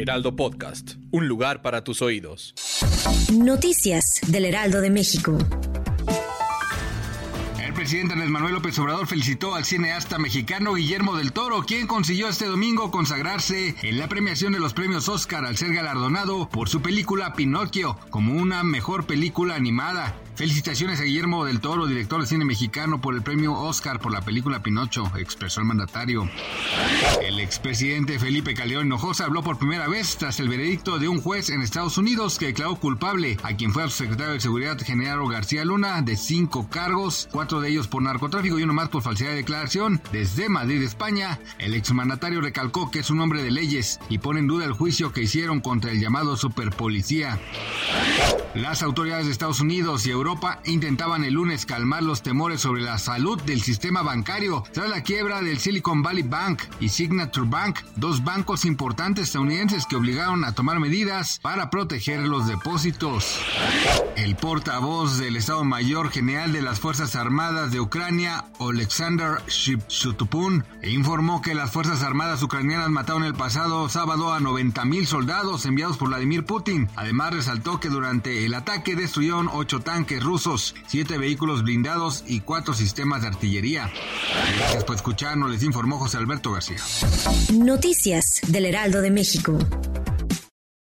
Heraldo Podcast, un lugar para tus oídos. Noticias del Heraldo de México. El presidente Andrés Manuel López Obrador felicitó al cineasta mexicano Guillermo del Toro, quien consiguió este domingo consagrarse en la premiación de los premios Oscar al ser galardonado por su película Pinocchio como una mejor película animada. Felicitaciones a Guillermo del Toro, director de cine mexicano, por el premio Oscar por la película Pinocho, expresó el mandatario. El expresidente Felipe Calderón Hinojosa habló por primera vez tras el veredicto de un juez en Estados Unidos que declaró culpable a quien fue a su secretario de Seguridad General García Luna de cinco cargos, cuatro de ellos por narcotráfico y uno más por falsedad de declaración. Desde Madrid, España, el exmandatario recalcó que es un hombre de leyes y pone en duda el juicio que hicieron contra el llamado superpolicía. Las autoridades de Estados Unidos y Europa intentaban el lunes calmar los temores sobre la salud del sistema bancario tras la quiebra del Silicon Valley Bank y Signature Bank, dos bancos importantes estadounidenses que obligaron a tomar medidas para proteger los depósitos. El portavoz del Estado Mayor General de las Fuerzas Armadas de Ucrania, Oleksandr Shutupun, informó que las Fuerzas Armadas ucranianas mataron el pasado sábado a 90.000 soldados enviados por Vladimir Putin. Además, resaltó que durante el ataque destruyeron ocho rusos, siete vehículos blindados y cuatro sistemas de artillería. Gracias por escucharnos, les informó José Alberto García. Noticias del Heraldo de México.